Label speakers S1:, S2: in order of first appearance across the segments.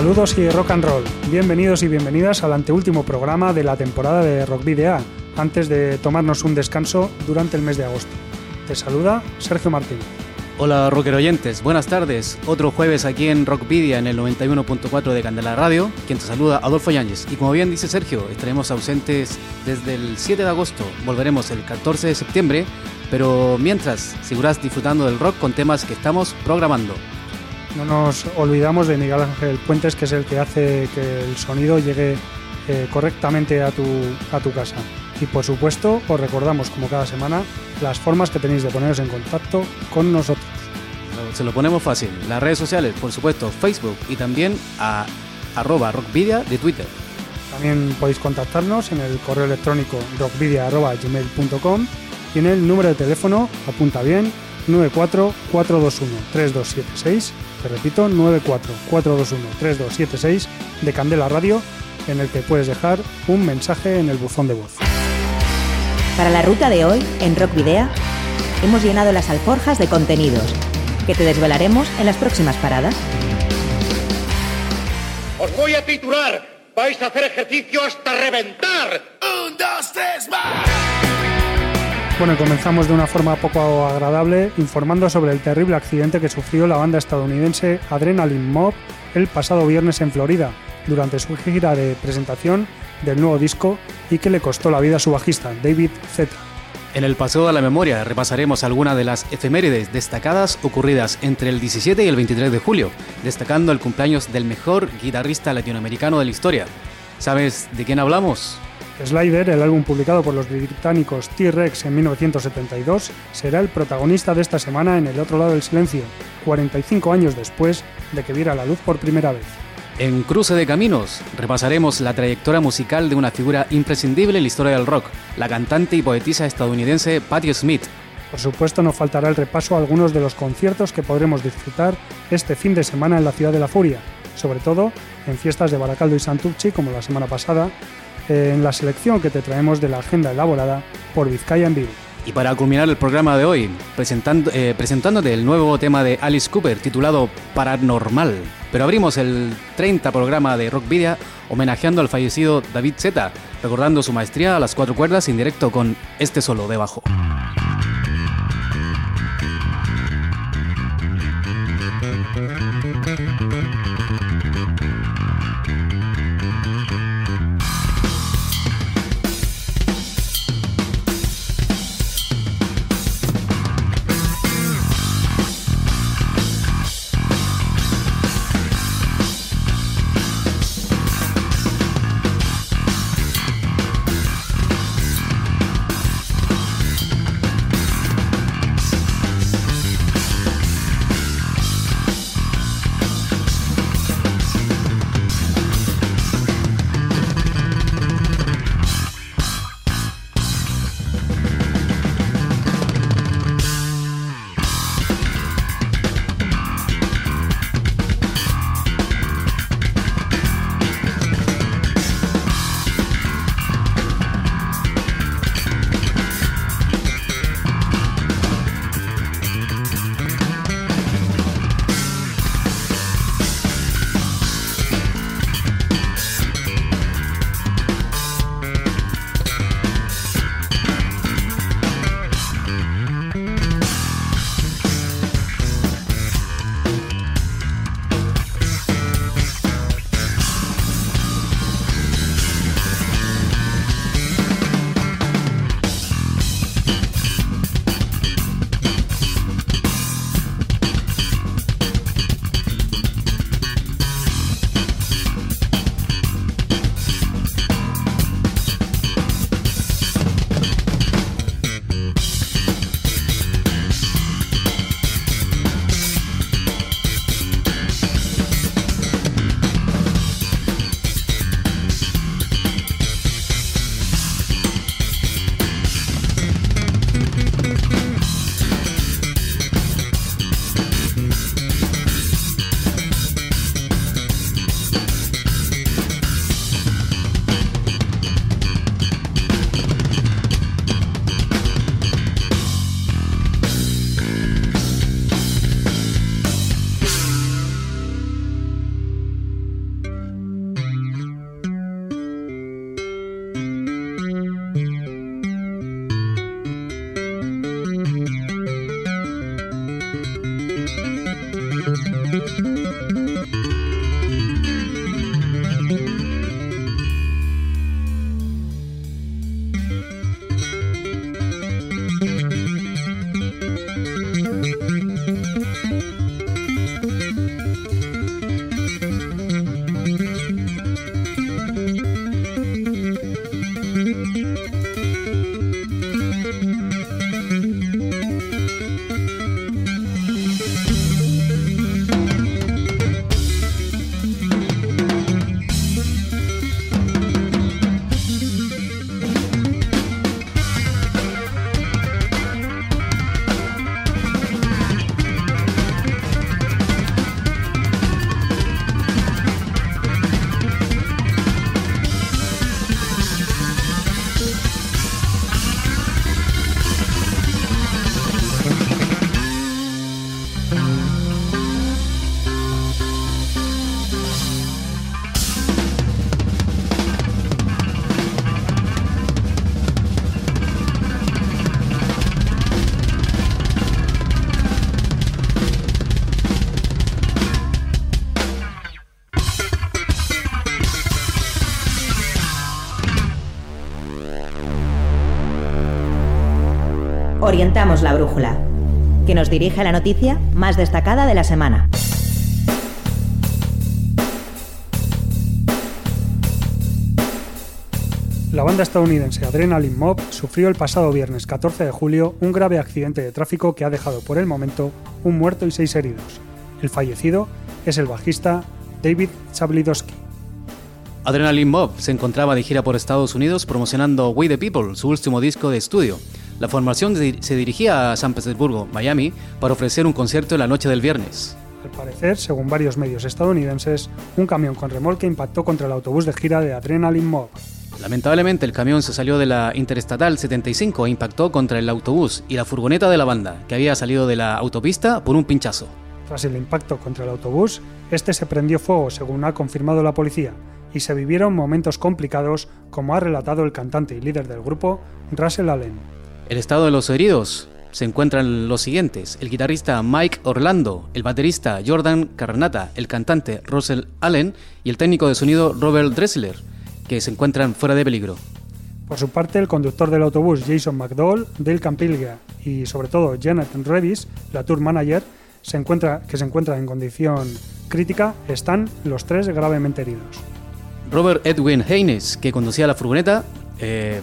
S1: Saludos y rock and roll. Bienvenidos y bienvenidas al anteúltimo programa de la temporada de Rock Video, antes de tomarnos un descanso durante el mes de agosto. Te saluda Sergio Martín.
S2: Hola rocker oyentes, buenas tardes. Otro jueves aquí en Rockvidia en el 91.4 de Candela Radio. Quien te saluda, Adolfo Yáñez. Y como bien dice Sergio, estaremos ausentes desde el 7 de agosto. Volveremos el 14 de septiembre. Pero mientras, seguirás disfrutando del rock con temas que estamos programando.
S1: No nos olvidamos de Miguel Ángel Puentes, que es el que hace que el sonido llegue eh, correctamente a tu, a tu casa. Y por supuesto, os recordamos, como cada semana, las formas que tenéis de poneros en contacto con nosotros.
S2: Se lo ponemos fácil. Las redes sociales, por supuesto, Facebook y también a arroba rockvidia de Twitter.
S1: También podéis contactarnos en el correo electrónico rockvidia.gmail.com y en el número de teléfono, apunta bien, 944213276 te repito, 944213276 de Candela Radio, en el que puedes dejar un mensaje en el buzón de voz.
S3: Para la ruta de hoy, en Rock Video, hemos llenado las alforjas de contenidos que te desvelaremos en las próximas paradas.
S4: Os voy a titular. Vais a hacer ejercicio hasta reventar. Un, dos, tres, más.
S1: Bueno, comenzamos de una forma poco agradable informando sobre el terrible accidente que sufrió la banda estadounidense Adrenaline Mob el pasado viernes en Florida durante su gira de presentación del nuevo disco y que le costó la vida a su bajista, David Z.
S2: En el paseo de la memoria repasaremos algunas de las efemérides destacadas ocurridas entre el 17 y el 23 de julio, destacando el cumpleaños del mejor guitarrista latinoamericano de la historia. ¿Sabes de quién hablamos?
S1: Slider, el álbum publicado por los británicos T-Rex en 1972, será el protagonista de esta semana en El otro lado del silencio, 45 años después de que viera la luz por primera vez.
S2: En Cruce de Caminos repasaremos la trayectoria musical de una figura imprescindible en la historia del rock, la cantante y poetisa estadounidense Patti Smith.
S1: Por supuesto, nos faltará el repaso a algunos de los conciertos que podremos disfrutar este fin de semana en la Ciudad de la Furia, sobre todo en fiestas de Baracaldo y Santurchi como la semana pasada, en la selección que te traemos de la agenda elaborada por Vizcaya en Vivo.
S2: Y para culminar el programa de hoy, presentando, eh, presentándote el nuevo tema de Alice Cooper titulado Paranormal. Pero abrimos el 30 programa de Rock Video homenajeando al fallecido David Zeta, recordando su maestría a las cuatro cuerdas en directo con este solo de bajo.
S3: Orientamos la brújula, que nos dirige a la noticia más destacada de la semana.
S1: La banda estadounidense Adrenaline Mob sufrió el pasado viernes 14 de julio un grave accidente de tráfico que ha dejado por el momento un muerto y seis heridos. El fallecido es el bajista David Chablidowski.
S2: Adrenaline Mob se encontraba de gira por Estados Unidos promocionando We the People, su último disco de estudio. La formación se dirigía a San Petersburgo, Miami, para ofrecer un concierto en la noche del viernes.
S1: Al parecer, según varios medios estadounidenses, un camión con remolque impactó contra el autobús de gira de Adrenaline Mob.
S2: Lamentablemente, el camión se salió de la Interestatal 75 e impactó contra el autobús y la furgoneta de la banda, que había salido de la autopista por un pinchazo.
S1: Tras el impacto contra el autobús, este se prendió fuego, según ha confirmado la policía, y se vivieron momentos complicados, como ha relatado el cantante y líder del grupo, Russell Allen.
S2: El estado de los heridos se encuentran los siguientes: el guitarrista Mike Orlando, el baterista Jordan Carnata, el cantante Russell Allen y el técnico de sonido Robert Dressler, que se encuentran fuera de peligro.
S1: Por su parte, el conductor del autobús Jason McDowell, Dale Campilga y sobre todo Janet Revis, la tour manager, se encuentra, que se encuentra en condición crítica, están los tres gravemente heridos.
S2: Robert Edwin Haynes, que conducía la furgoneta, eh,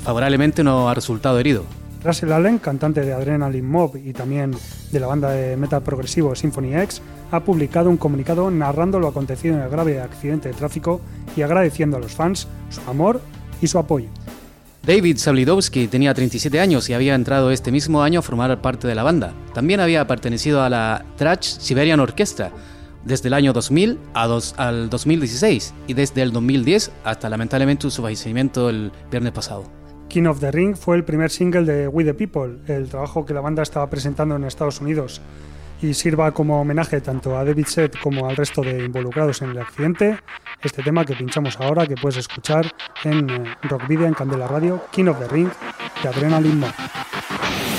S2: favorablemente no ha resultado herido.
S1: Russell Allen, cantante de Adrenaline Mob y también de la banda de metal progresivo Symphony X, ha publicado un comunicado narrando lo acontecido en el grave accidente de tráfico y agradeciendo a los fans su amor y su apoyo.
S2: David Sablidowski tenía 37 años y había entrado este mismo año a formar parte de la banda. También había pertenecido a la Trash Siberian Orchestra desde el año 2000 al 2016 y desde el 2010 hasta lamentablemente su fallecimiento el viernes pasado.
S1: King of the Ring fue el primer single de We the People, el trabajo que la banda estaba presentando en Estados Unidos, y sirva como homenaje tanto a David Seth como al resto de involucrados en el accidente. Este tema que pinchamos ahora, que puedes escuchar en eh, Rock Video, en Candela Radio, King of the Ring de Adrenaline Mob.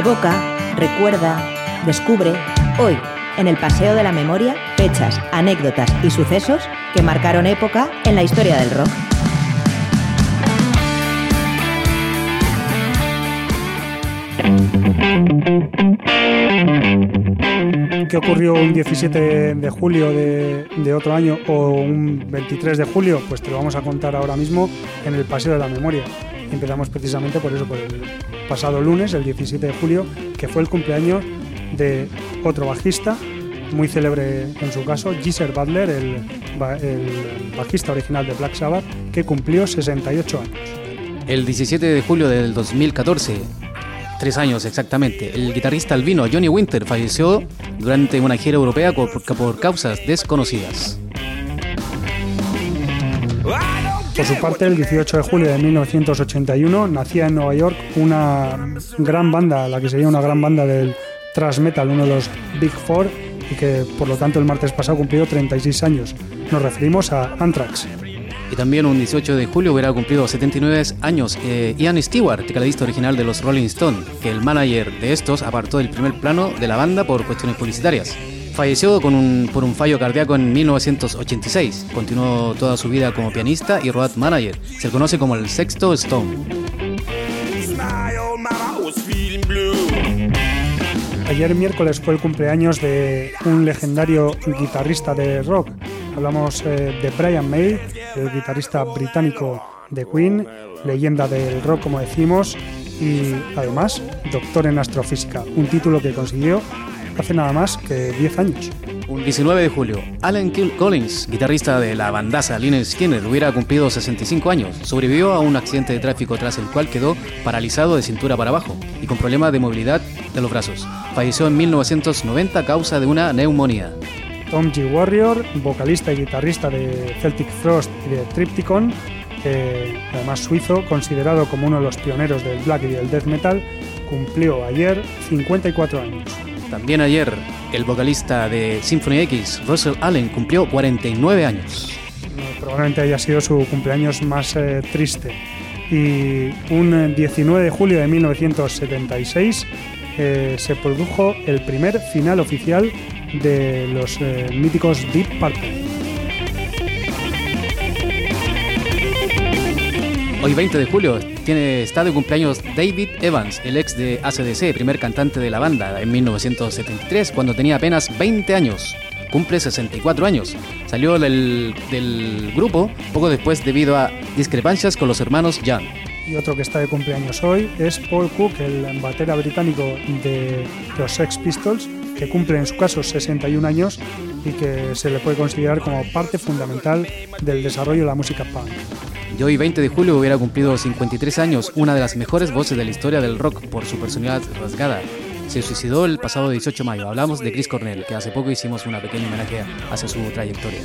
S3: Evoca, recuerda, descubre, hoy, en el Paseo de la Memoria, fechas, anécdotas y sucesos que marcaron época en la historia del rock.
S1: ¿Qué ocurrió un 17 de julio de, otro año o un 23 de julio? Pues te lo vamos a contar ahora mismo en el Paseo de la Memoria. Empezamos precisamente por eso, por el pasado lunes, el 17 de julio, que fue el cumpleaños de otro bajista, muy célebre en su caso, Geezer Butler, el, bajista original de Black Sabbath, que cumplió 68 años.
S2: El 17 de julio del 2014, tres años exactamente, el guitarrista albino Johnny Winter falleció durante una gira europea por causas desconocidas.
S1: Por su parte, el 18 de julio de 1981 nacía en Nueva York una gran banda, la que sería una gran banda del thrash metal, uno de los Big Four, y que por lo tanto el martes pasado cumplió 36 años. Nos referimos a Anthrax.
S2: Y también un 18 de julio hubiera cumplido 79 años eh, Ian Stewart, tecladista original de los Rolling Stones, que el manager de estos apartó del primer plano de la banda por cuestiones publicitarias. Falleció con un, por un fallo cardíaco en 1986. Continuó toda su vida como pianista y road manager. Se le conoce como el sexto Stone.
S1: Ayer miércoles fue el cumpleaños de un legendario guitarrista de rock. Hablamos eh, de Brian May, el guitarrista británico de Queen, leyenda del rock como decimos, y además doctor en astrofísica, un título que consiguió hace nada más que 10 años.
S2: Un 19 de julio, Alan Collins, guitarrista de la bandaza Lynyrd Skinner, hubiera cumplido 65 años. Sobrevivió a un accidente de tráfico tras el cual quedó paralizado de cintura para abajo y con problemas de movilidad de los brazos. Falleció en 1990 a causa de una neumonía.
S1: Tom G. Warrior, vocalista y guitarrista de Celtic Frost y de Tripticon, además suizo, considerado como uno de los pioneros del black y del death metal, cumplió ayer 54 años.
S2: También ayer, el vocalista de Symphony X, Russell Allen, cumplió 49 años.
S1: Probablemente haya sido su cumpleaños más eh, triste. Y un 19 de julio de 1976 eh, se produjo el primer final oficial de los eh, míticos Deep Purple.
S2: Hoy 20 de julio tiene, está de cumpleaños David Evans, el ex de ACDC, primer cantante de la banda en 1973, cuando tenía apenas 20 años. Cumple 64 años. Salió del, del grupo poco después debido a discrepancias con los hermanos Young.
S1: Y otro que está de cumpleaños hoy es Paul Cook, el batera británico de los Sex Pistols, que cumple en su caso 61 años y que se le puede considerar como parte fundamental del desarrollo de la música punk.
S2: Y hoy, 20 de julio, hubiera cumplido 53 años, una de las mejores voces de la historia del rock por su personalidad rasgada. Se suicidó el pasado 18 de mayo. Hablamos de Chris Cornell, que hace poco hicimos una pequeña homenaje hacia su trayectoria.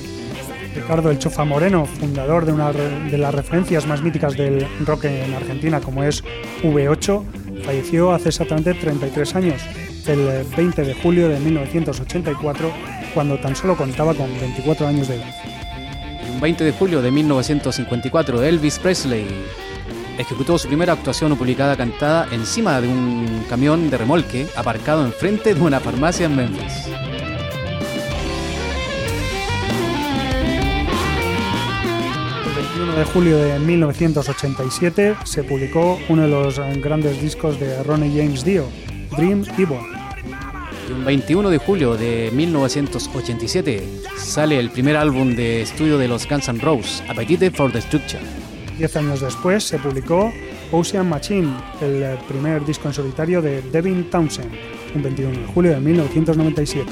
S1: Ricardo El Chofa Moreno, fundador de una de las referencias más míticas del rock en Argentina, como es V8, falleció hace exactamente 33 años, el 20 de julio de 1984, cuando tan solo contaba con 24 años de edad.
S2: 20 de julio de 1954, Elvis Presley ejecutó su primera actuación publicada cantada encima de un camión de remolque aparcado enfrente de una farmacia en Memphis.
S1: El 21 de julio de 1987 se publicó uno de los grandes discos de Ronnie James Dio, Dream Evil.
S2: El 21 de julio de 1987 sale el primer álbum de estudio de los Guns N' Roses, Appetite for Destruction.
S1: Diez años después se publicó Ocean Machine, el primer disco en solitario de Devin Townsend, un 21 de julio de 1997.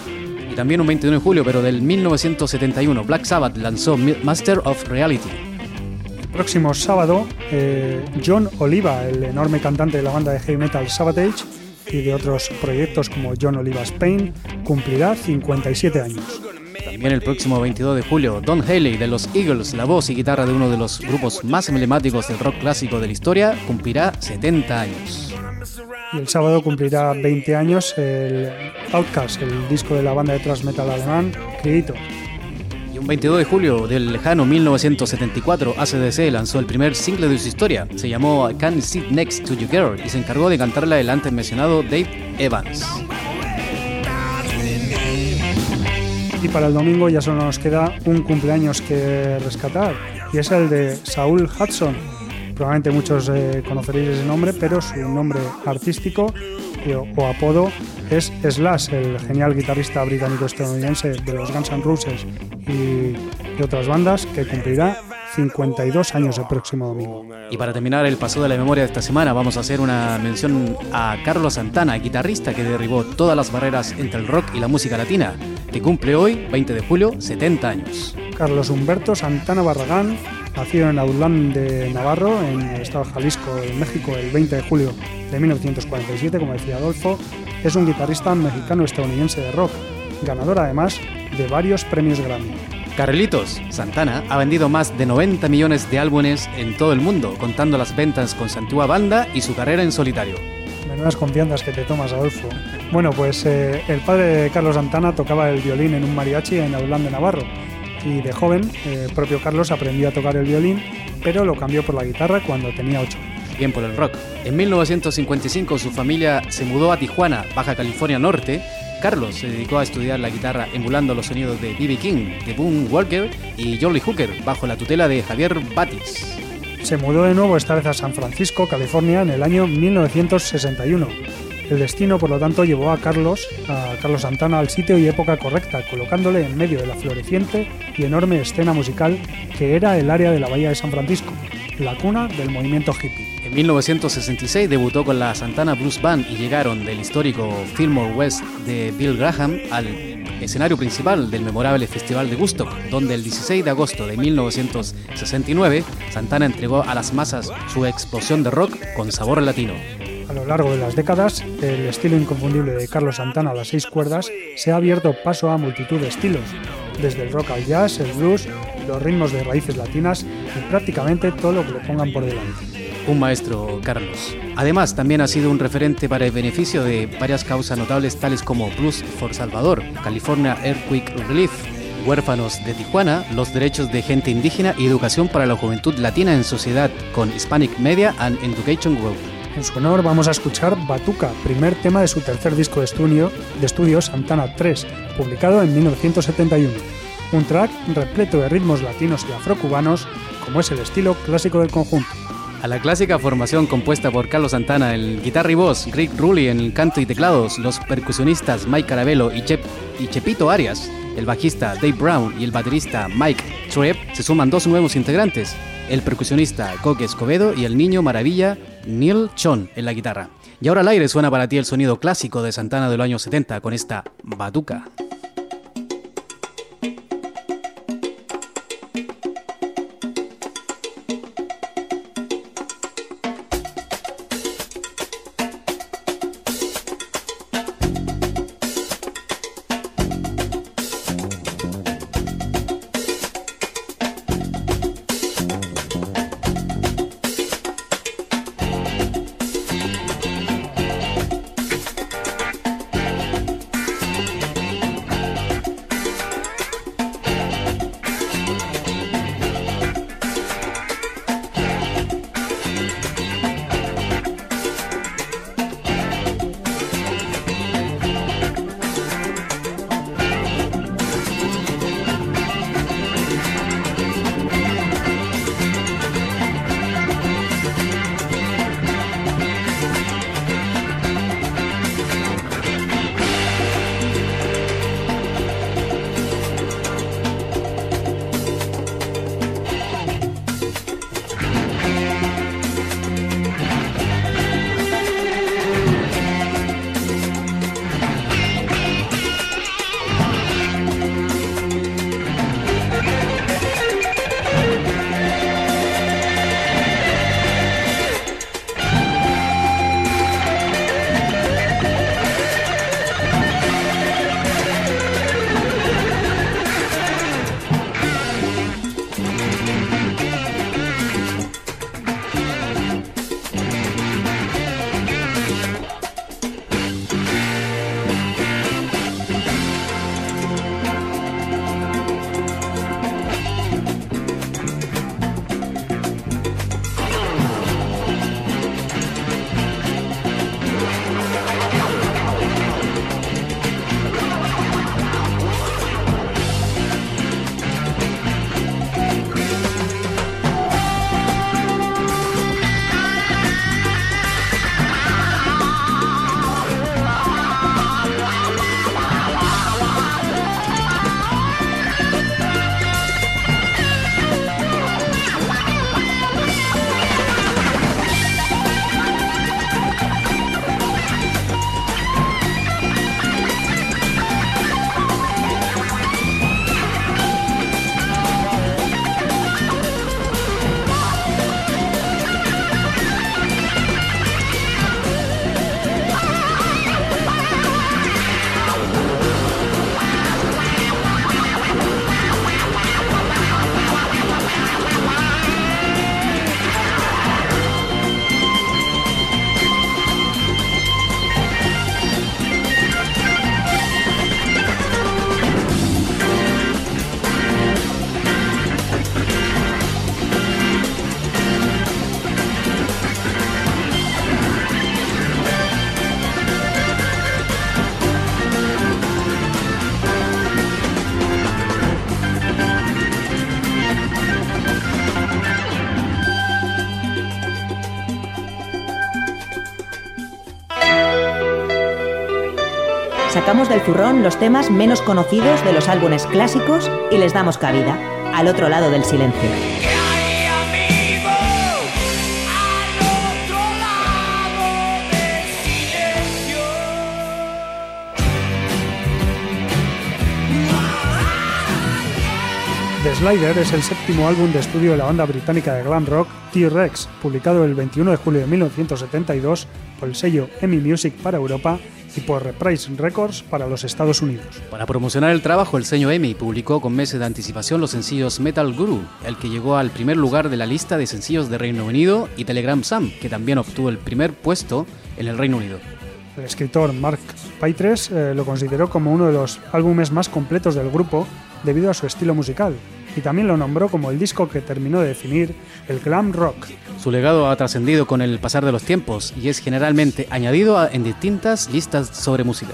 S2: Y también un 21 de julio, pero del 1971, Black Sabbath lanzó Master of Reality.
S1: El próximo sábado, eh, John Oliva, el enorme cantante de la banda de heavy metal Sabotage, y de otros proyectos como John Oliva Spain, cumplirá 57 años.
S2: También el próximo 22 de julio, Don Haley de los Eagles, la voz y guitarra de uno de los grupos más emblemáticos del rock clásico de la historia, cumplirá 70 años.
S1: Y el sábado cumplirá 20 años el Outcast, el disco de la banda de thrash metal alemán Creator
S2: Un 22 de julio del lejano 1974, ACDC lanzó el primer single de su historia. Se llamó I Can't Sit Next to You Girl y se encargó de cantarla el antes mencionado Dave Evans.
S1: Y para el domingo ya solo nos queda un cumpleaños que rescatar, y es el de Saul Hudson. Probablemente muchos eh, conoceréis ese nombre, pero su nombre artístico o apodo es Slash, el genial guitarrista británico-estadounidense de los Guns N' Roses y de otras bandas, que cumplirá 52 años el próximo domingo.
S2: Y para terminar el paso de la memoria de esta semana, vamos a hacer una mención a Carlos Santana, guitarrista que derribó todas las barreras entre el rock y la música latina, que cumple hoy, 20 de julio, 70 años.
S1: Carlos Humberto Santana Barragán, nacido en Aulán de Navarro, en el estado de Jalisco, en México, el 20 de julio de 1947, como decía Adolfo, es un guitarrista mexicano-estadounidense de rock, ganador además de varios premios Grammy.
S2: Carlitos Santana ha vendido más de 90 millones de álbumes en todo el mundo, contando las ventas con su antigua banda y su carrera en solitario.
S1: Menudas confianzas que te tomas, Adolfo. Bueno, pues eh, el padre de Carlos Santana tocaba el violín en un mariachi en Aulán de Navarro y de joven el propio Carlos aprendió a tocar el violín, pero lo cambió por la guitarra cuando tenía 8 años.
S2: Bien por el rock. En 1955 su familia se mudó a Tijuana, Baja California Norte, Carlos se dedicó a estudiar la guitarra emulando los sonidos de B.B. King, de Boone Walker y Jolly Hooker bajo la tutela de Javier Batis.
S1: Se mudó de nuevo esta vez a San Francisco, California, en el año 1961. El destino, por lo tanto, llevó a Carlos, a Carlos Santana al sitio y época correcta, colocándole en medio de la floreciente y enorme escena musical que era el área de la Bahía de San Francisco, la cuna del movimiento hippie.
S2: En 1966 debutó con la Santana Blues Band y llegaron del histórico Fillmore West de Bill Graham al escenario principal del memorable Festival de Gusto, donde el 16 de agosto de 1969 Santana entregó a las masas su explosión de rock con sabor latino.
S1: A lo largo de las décadas, el estilo inconfundible de Carlos Santana a las seis cuerdas se ha abierto paso a multitud de estilos, desde el rock al jazz, el blues, los ritmos de raíces latinas y prácticamente todo lo que le pongan por delante
S2: un maestro Carlos. Además, también ha sido un referente para el beneficio de varias causas notables tales como Plus for Salvador, California Earthquake Relief, Huérfanos de Tijuana, los derechos de gente indígena y educación para la juventud latina en sociedad con Hispanic Media and Education Group.
S1: En su honor vamos a escuchar Batuca, primer tema de su tercer disco de estudio, de estudio Santana 3, publicado en 1971. Un track repleto de ritmos latinos y afrocubanos, como es el estilo clásico del conjunto
S2: a la clásica formación compuesta por Carlos Santana, el guitarra y voz, Rick Rulli en el canto y teclados, los percusionistas Mike Carabello y, y Chepito Arias, el bajista Dave Brown y el baterista Mike Trepp, se suman dos nuevos integrantes, el percusionista Coque Escobedo y el niño maravilla Neil Chon en la guitarra. Y ahora al aire suena para ti el sonido clásico de Santana de los años 70 con esta batuca.
S3: Sacamos del zurrón los temas menos conocidos de los álbumes clásicos y les damos cabida, al otro lado del silencio.
S1: The Slider es el séptimo álbum de estudio de la banda británica de glam rock T-Rex, publicado el 21 de julio de 1972 por el sello EMI Music para Europa y por Reprise Records para los Estados Unidos.
S2: Para promocionar el trabajo, el sello EMI publicó con meses de anticipación los sencillos Metal Guru, el que llegó al primer lugar de la lista de sencillos de Reino Unido, y Telegram Sam, que también obtuvo el primer puesto en el Reino Unido.
S1: El escritor Mark Paitres eh, lo consideró como uno de los álbumes más completos del grupo debido a su estilo musical, y también lo nombró como el disco que terminó de definir el glam rock.
S2: Su legado ha trascendido con el pasar de los tiempos y es generalmente añadido en distintas listas sobre música.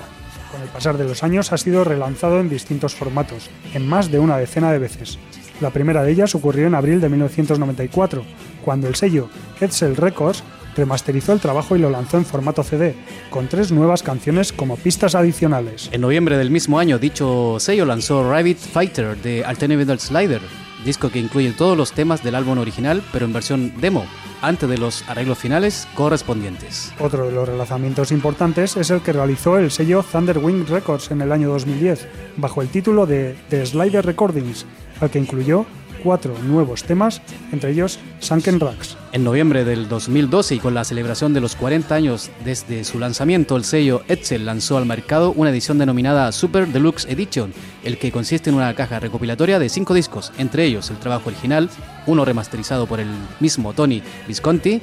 S1: Con el pasar de los años ha sido relanzado en distintos formatos, en más de una decena de veces. La primera de ellas ocurrió en abril de 1994, cuando el sello Edsel Records remasterizó el trabajo y lo lanzó en formato CD, con tres nuevas canciones como pistas adicionales.
S2: En noviembre del mismo año, dicho sello lanzó Rabbit Fighter de Alternative Slider, disco que incluye todos los temas del álbum original, pero en versión demo, antes de los arreglos finales correspondientes.
S1: Otro de los relanzamientos importantes es el que realizó el sello Thunderwing Records en el año 2010, bajo el título de The Slider Recordings, al que incluyó cuatro nuevos temas, entre ellos Sunken Racks.
S2: En noviembre del 2012 y con la celebración de los 40 años desde su lanzamiento, el sello Etzel lanzó al mercado una edición denominada Super Deluxe Edition, el que consiste en una caja recopilatoria de cinco discos, entre ellos el trabajo original, uno remasterizado por el mismo Tony Visconti,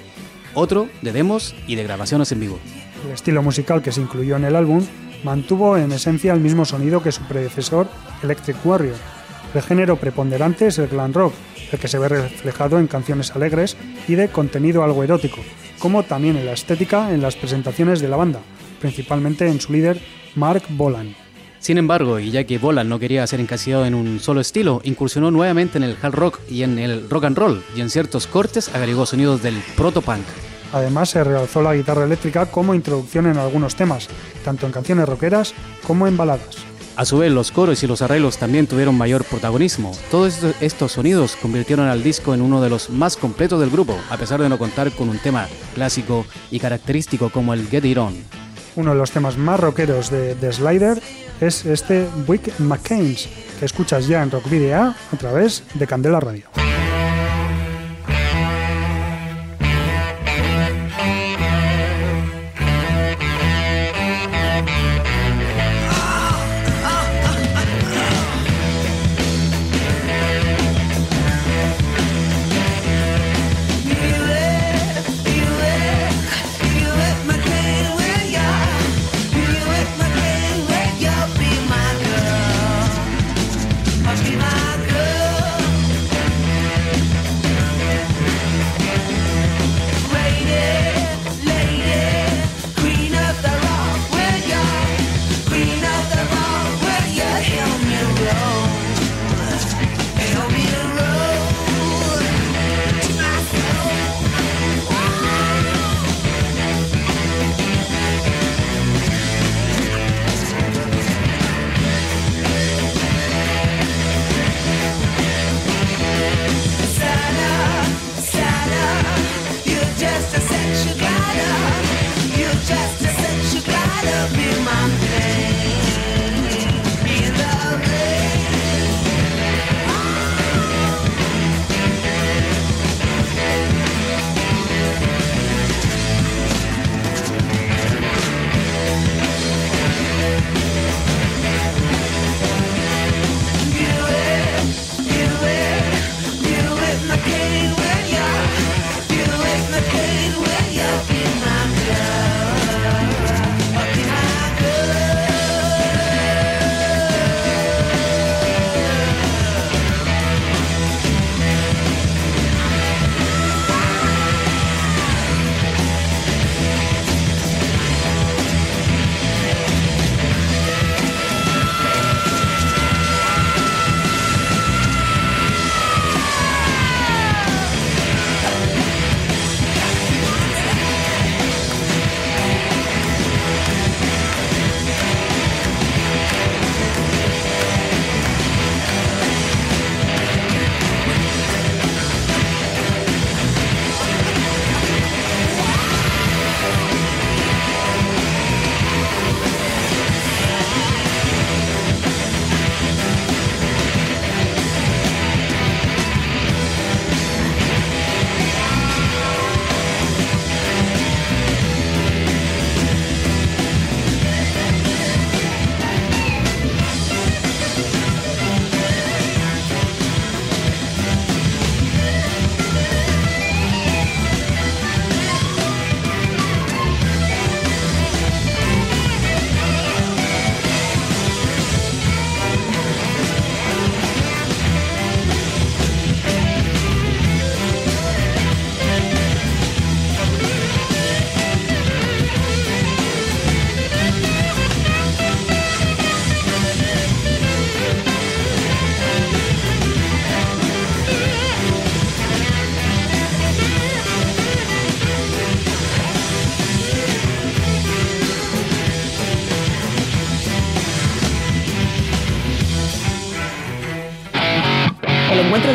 S2: otro de demos y de grabaciones en vivo.
S1: El estilo musical que se incluyó en el álbum mantuvo en esencia el mismo sonido que su predecesor Electric Warrior, el género preponderante es el glam rock, el que se ve reflejado en canciones alegres y de contenido algo erótico, como también en la estética en las presentaciones de la banda, principalmente en su líder Mark Bolan.
S2: Sin embargo, y ya que Bolan no quería ser encasillado en un solo estilo, incursionó nuevamente en el hard rock y en el rock and roll, y en ciertos cortes agregó sonidos del proto-punk.
S1: Además, se realzó la guitarra eléctrica como introducción en algunos temas, tanto en canciones rockeras como en baladas.
S2: A su vez, los coros y los arreglos también tuvieron mayor protagonismo. Todos estos sonidos convirtieron al disco en uno de los más completos del grupo, a pesar de no contar con un tema clásico y característico como el Get It On.
S1: Uno de los temas más rockeros de The Slider es este Wick McCain's, que escuchas ya en Rock Video a través de Candela Radio.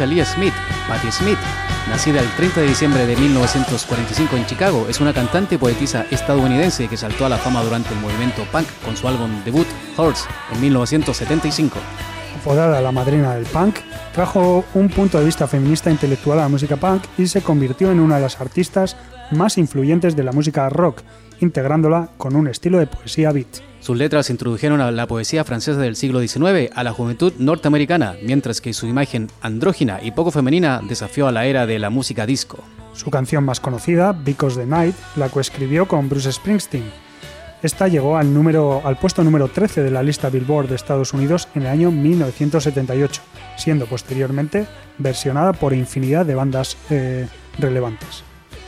S2: Lee Smith, Patti Smith, nacida el 30 de diciembre de 1945 en Chicago, es una cantante y poetisa estadounidense que saltó a la fama durante el movimiento punk con su álbum debut Horse en 1975.
S1: Apodada la madrina del punk, trajo un punto de vista feminista intelectual a la música punk y se convirtió en una de las artistas más influyentes de la música rock, integrándola con un estilo de poesía beat.
S2: Sus letras introdujeron a la poesía francesa del siglo XIX a la juventud norteamericana, mientras que su imagen andrógina y poco femenina desafió a la era de la música disco.
S1: Su canción más conocida, Because the Night, la coescribió con Bruce Springsteen. Esta llegó al, número, al puesto número 13 de la lista Billboard de Estados Unidos en el año 1978, siendo posteriormente versionada por infinidad de bandas eh, relevantes.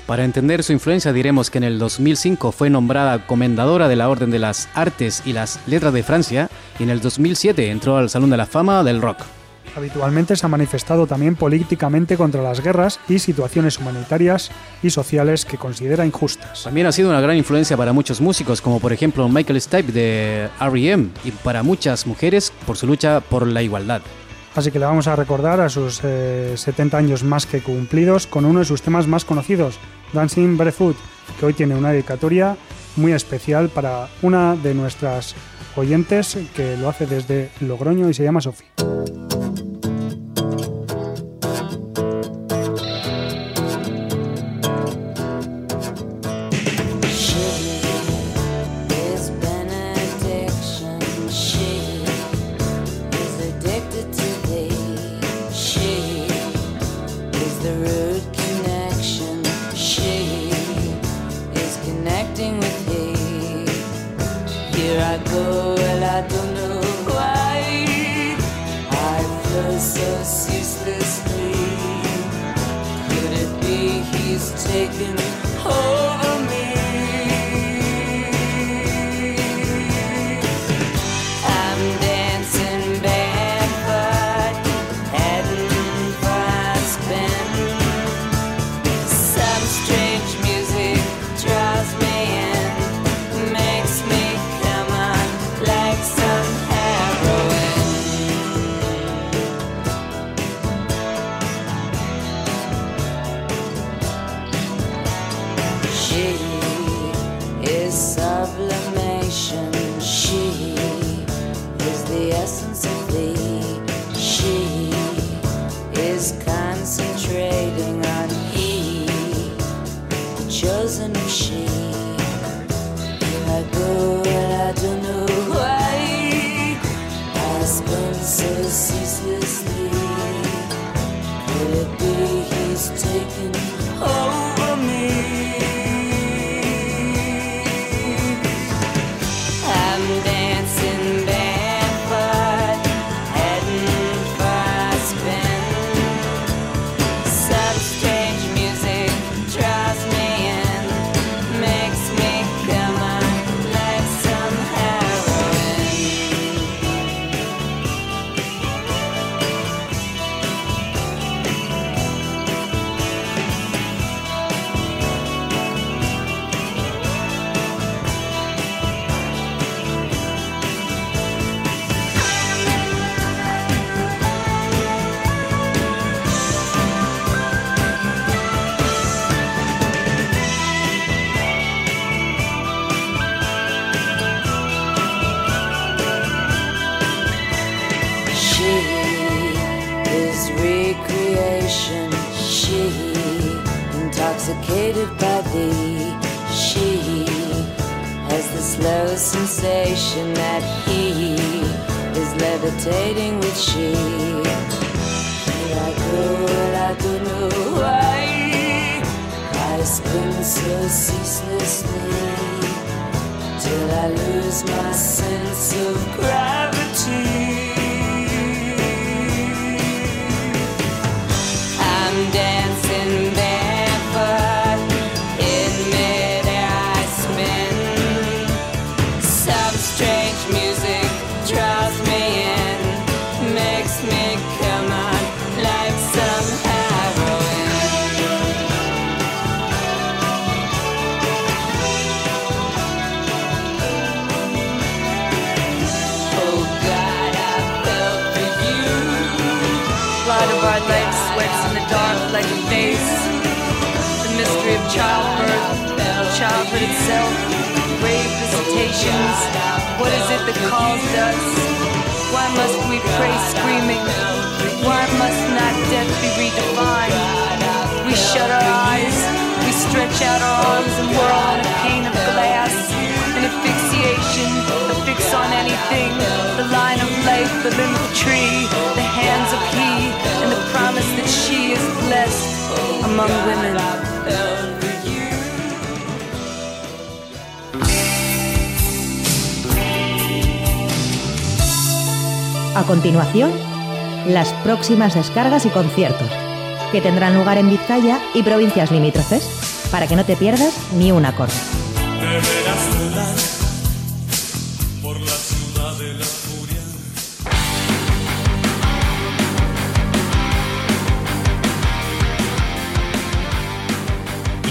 S2: Para entender su influencia diremos que en el 2005 fue nombrada Comendadora de la Orden de las Artes y las Letras de Francia y en el 2007 entró al Salón de la Fama del Rock.
S1: Habitualmente se ha manifestado también políticamente contra las guerras y situaciones humanitarias y sociales que considera injustas.
S2: También ha sido una gran influencia para muchos músicos, como por ejemplo Michael Stipe de R.E.M. y para muchas mujeres por su lucha por la igualdad.
S1: Así que le vamos a recordar a sus 70 eh, años más que cumplidos con uno de sus temas más conocidos, Dancing Barefoot, que hoy tiene una dedicatoria muy especial para una de nuestras oyentes que lo hace desde Logroño y se llama Sofía.
S5: taking thee. she has the slow sensation that he is levitating with she. I spin so ceaselessly till I lose my sense of gravity.
S6: Childbirth, childhood itself, grave visitations. What is it that calls us? Why must we pray screaming? Why must not death be redefined? We shut our eyes, we stretch out our arms and whirl in a pane of glass. An asphyxiation, a fix on anything. The line of life, the limb of the tree, the hands of he, and the promise that she is blessed among women.
S3: A continuación, las próximas descargas y conciertos, que tendrán lugar en Vizcaya y provincias limítrofes, para que no te pierdas ni un acorde.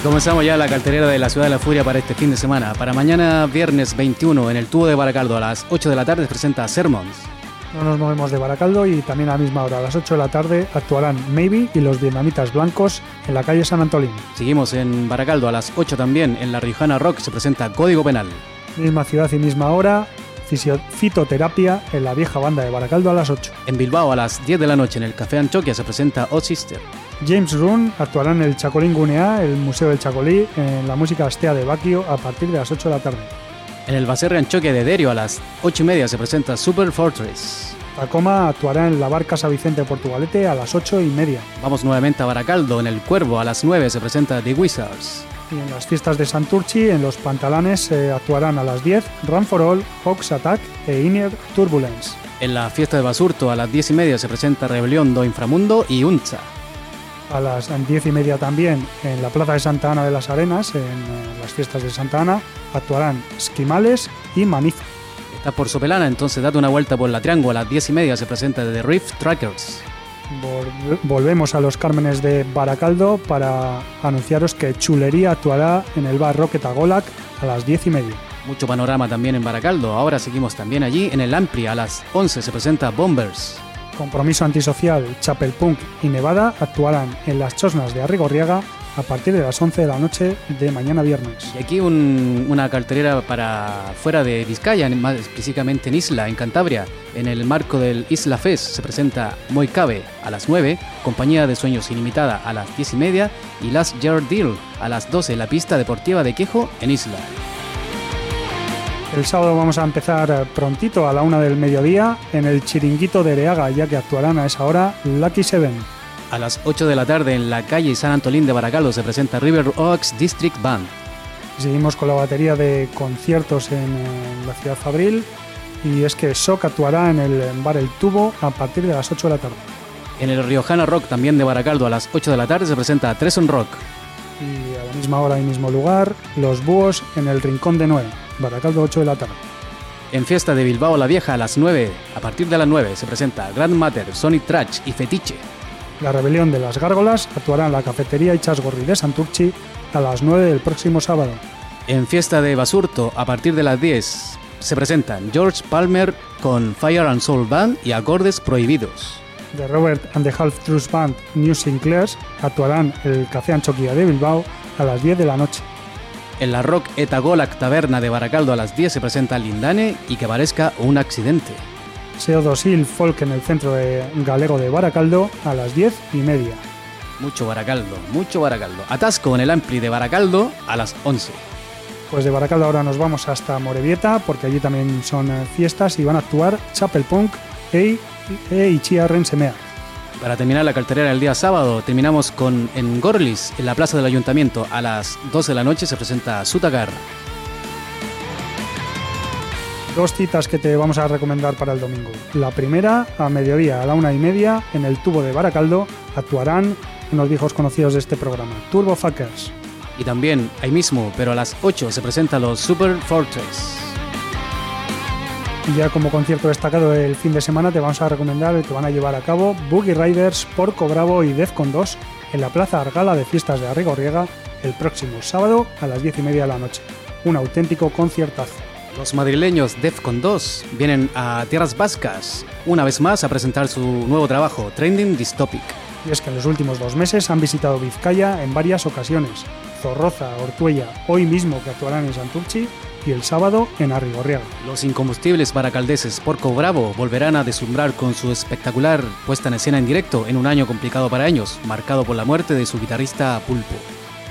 S2: Comenzamos ya la cartelera de la Ciudad de la Furia para este fin de semana. Para mañana, viernes 21, en el tubo de Baracaldo a las 8 de la tarde, se presenta Sermons.
S1: No nos movemos de Baracaldo y también a la misma hora, a las 8 de la tarde, actuarán Maybe y los vietnamitas blancos en la calle San Antolín.
S2: Seguimos en Baracaldo a las 8 también, en la Riojana Rock se presenta Código Penal.
S1: Misma ciudad y misma hora, fitoterapia en la vieja banda de Baracaldo a las 8.
S2: En Bilbao a las 10 de la noche, en el Café Anchoquia, se presenta Oh Sister.
S1: James Run actuará en el Chacolín Gunea, el Museo del Chacolí, en la música Astea de Baquio a partir de las 8 de la tarde.
S2: En el Baserre Anchoquia de Derio a las 8 y media se presenta Super Fortress.
S1: Tacoma actuará en la Barca San Vicente Portugalete a las 8 y media.
S2: Vamos nuevamente a Baracaldo, en el Cuervo a las 9 se presenta The Wizards.
S1: Y en las fiestas de Santurchi, en los Pantalanes, eh, actuarán a las 10 Run for All, Hawks Attack e Inner Turbulence.
S2: En la fiesta de Basurto a las 10 y media se presenta Rebelión do Inframundo y Uncha.
S1: A las 10 y media también en la Plaza de Santa Ana de las Arenas, en eh, las fiestas de Santa Ana, actuarán Esquimales y Manifa.
S2: Estás por Sopelana, entonces date una vuelta por la Triángulo. A las 10 y media se presenta The Rift Trackers.
S1: Vol- Volvemos a los Cármenes de Baracaldo para anunciaros que Chulería actuará en el bar Rocket Agolac a las 10 y media.
S2: Mucho panorama también en Baracaldo. Ahora seguimos también allí. En el Ampli a las 11 se presenta Bombers.
S1: Compromiso Antisocial, Chapel Punk y Nevada actuarán en las Chosnas de Arrigorriaga a partir de las 11 de la noche de mañana viernes.
S2: Y aquí un- una cartelera para fuera de Vizcaya, más específicamente en Isla, en Cantabria. En el marco del Isla Fest se presenta Moicabe a las 9, Compañía de Sueños Ilimitada a las 10 y media y Last Year Deal a las 12 en la pista deportiva de Quejo en Isla.
S1: El sábado vamos a empezar eh, prontito a la una del mediodía en el Chiringuito de Ereaga, ya que actuarán a esa hora Lucky Seven.
S2: A las 8 de la tarde en la calle San Antolín de Baracaldo se presenta River Oaks District Band.
S1: Seguimos con la batería de conciertos en, eh, la ciudad Fabril y es que Shock actuará en el bar El Tubo a partir de las 8 de la tarde.
S2: En el Riojana Rock también de Baracaldo a las 8 de la tarde se presenta Treson Rock.
S1: Y a la misma hora y mismo lugar, Los Búhos en el Rincón de Noé, Baracaldo 8 de la tarde.
S2: En Fiesta de Bilbao la Vieja a las 9, a partir de las 9 se presenta Grand Matter, Sonic Trash y Fetiche.
S1: La Rebelión de las Gárgolas actuará en la cafetería Ichasgorri de Santurchi a las 9 del próximo sábado.
S2: En Fiesta de Basurto a partir de las 10 se presentan George Palmer con Fire and Soul Band y Acordes Prohibidos.
S1: The Robert and the Half Truth Band New Sinclairs actuarán en el Café Anchoquia de Bilbao a las 10 de la noche.
S2: En la Rock Etagolac Taberna de Baracaldo a las 10 se presenta Lindane y que parezca un accidente.
S1: Seodosil Folk en el centro de galego de Baracaldo a las 10 y media.
S2: Mucho Baracaldo, mucho Baracaldo. Atasco en el Ampli de Baracaldo a las 11.
S1: Pues de Baracaldo ahora nos vamos hasta Morevieta, porque allí también son eh, fiestas y van a actuar Chapel Punk e, e Ichiarren Semea.
S7: Para terminar la cartelera del día sábado, terminamos con en Gorlis, en la plaza del ayuntamiento, a las 12 de la noche se presenta Sutagar.
S1: Dos citas que te vamos a recomendar para el domingo. La primera, a mediodía, a la una y media, en el tubo de Baracaldo, actuarán unos viejos conocidos de este programa, Turbo Fuckers.
S7: Y también, ahí mismo, pero a las 8 se presentan los Super Fortress.
S1: Y ya como concierto destacado del fin de semana te vamos a recomendar el que van a llevar a cabo Boogie Riders, Porco Bravo y Defcon 2 en la Plaza Argala de Fiestas de Arrigorriega el próximo sábado a las 10 y media de la noche. Un auténtico conciertazo.
S7: Los madrileños Defcon 2 vienen a Tierras Vascas una vez más a presentar su nuevo trabajo, Trending Dystopic.
S1: Y es que en los últimos dos meses han visitado Vizcaya en varias ocasiones. Zorroza, Ortuella, hoy mismo que actuarán en Santurchi y el sábado en Arrigorriaga.
S7: Los incombustibles baracaldeses Porco Bravo volverán a deslumbrar con su espectacular puesta en escena en directo en un año complicado para ellos, marcado por la muerte de su guitarrista Pulpo.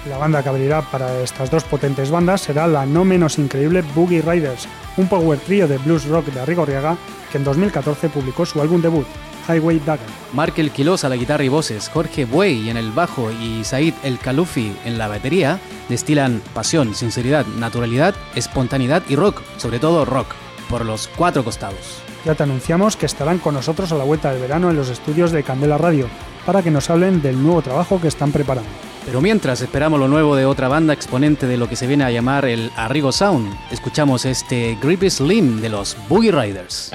S1: La banda que abrirá para estas dos potentes bandas será la no menos increíble Boogie Riders, un power trio de blues rock de Arrigorriaga que en 2014 publicó su álbum debut, Highway Dagger.
S7: Markel Quilos a la guitarra y voces, Jorge Buey en el bajo y Said El Kalufi en la batería destilan pasión, sinceridad, naturalidad, espontaneidad y rock, sobre todo rock, por los cuatro costados.
S1: Ya te anunciamos que estarán con nosotros a la vuelta del verano en los estudios de Candela Radio para que nos hablen del nuevo trabajo que están preparando.
S7: Pero mientras esperamos lo nuevo de otra banda exponente de lo que se viene a llamar el Arrigo Sound, escuchamos este Grippy Slim de los Boogie Riders.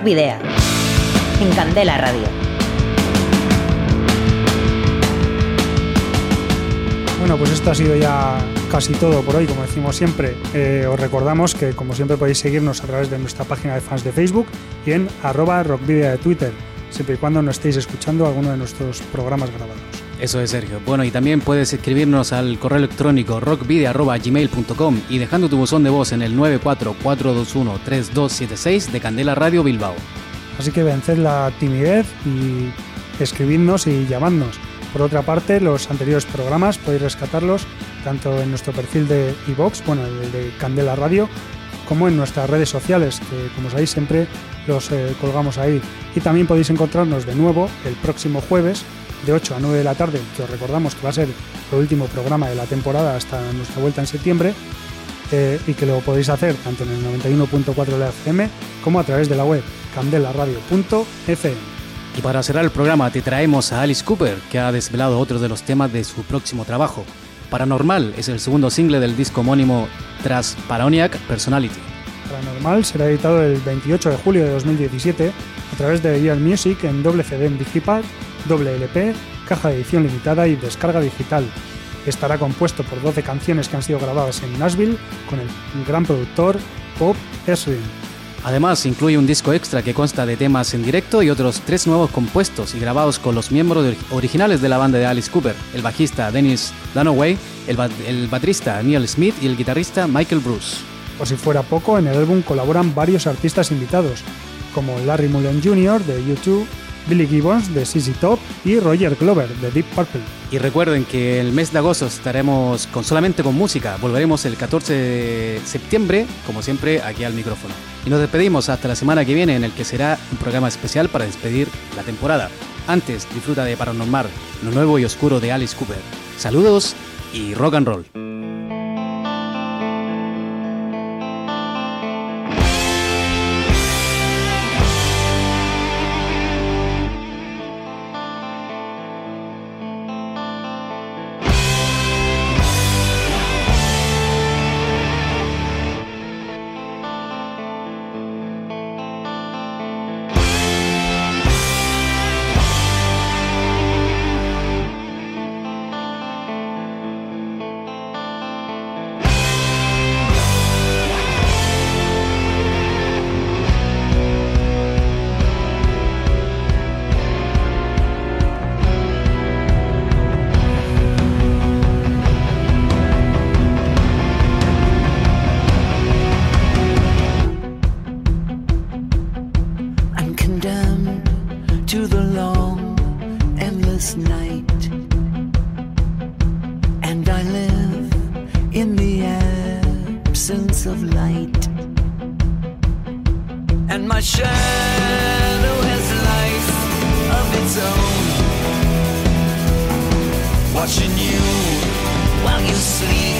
S3: Rock Video. En Candela Radio.
S1: Bueno, pues esto ha sido ya casi todo por hoy, como decimos siempre. Eh, os recordamos que, como siempre, podéis seguirnos a través de nuestra página de fans de Facebook y en arroba rockvidia de Twitter, siempre y cuando no estéis escuchando alguno de nuestros programas grabados.
S2: Eso es, Sergio. Bueno, y también puedes escribirnos al correo electrónico rockvidia.gmail.com y dejando tu buzón de voz en el 944213276 de Candela Radio Bilbao.
S1: Así que venced la timidez y escribidnos y llamadnos. Por otra parte, los anteriores programas podéis rescatarlos tanto en nuestro perfil de iVox, bueno, el de Candela Radio, como en nuestras redes sociales, que como sabéis siempre los eh, colgamos ahí. Y también podéis encontrarnos de nuevo el próximo jueves de 8 a 9 de la tarde, que os recordamos que va a ser el último programa de la temporada hasta nuestra vuelta en septiembre, eh, y que lo podéis hacer tanto en el 91.4 de la FM como a través de la web candelaradio.fm.
S2: Y para cerrar el programa te traemos a Alice Cooper, que ha desvelado otros de los temas de su próximo trabajo. Paranormal es el segundo single del disco homónimo tras Paranoiac Personality.
S1: Paranormal será editado el 28 de julio de 2017 a través de Ear Music en doble CD en Digipack, doble LP, caja de edición limitada y descarga digital. Estará compuesto por 12 canciones que han sido grabadas en Nashville con el gran productor Bob Ezrin.
S2: Además, incluye un disco extra que consta de temas en directo y otros tres nuevos compuestos y grabados con los miembros originales de la banda de Alice Cooper, el bajista Dennis Dunaway, el, el baterista Neil Smith y el guitarrista Michael Bruce.
S1: Por si fuera poco, en el álbum colaboran varios artistas invitados, como Larry Mullen Jr. de U2, Billy Gibbons de ZZ Top y Roger Glover de Deep Purple.
S2: Y recuerden que el mes de agosto estaremos con solamente con música. Volveremos el 14 de septiembre, como siempre, aquí al micrófono. Y nos despedimos hasta la semana que viene, en el que será un programa especial para despedir la temporada. Antes, disfruta de Paranormal, lo nuevo y oscuro de Alice Cooper. Saludos y rock and roll.
S5: Watching you while you sleep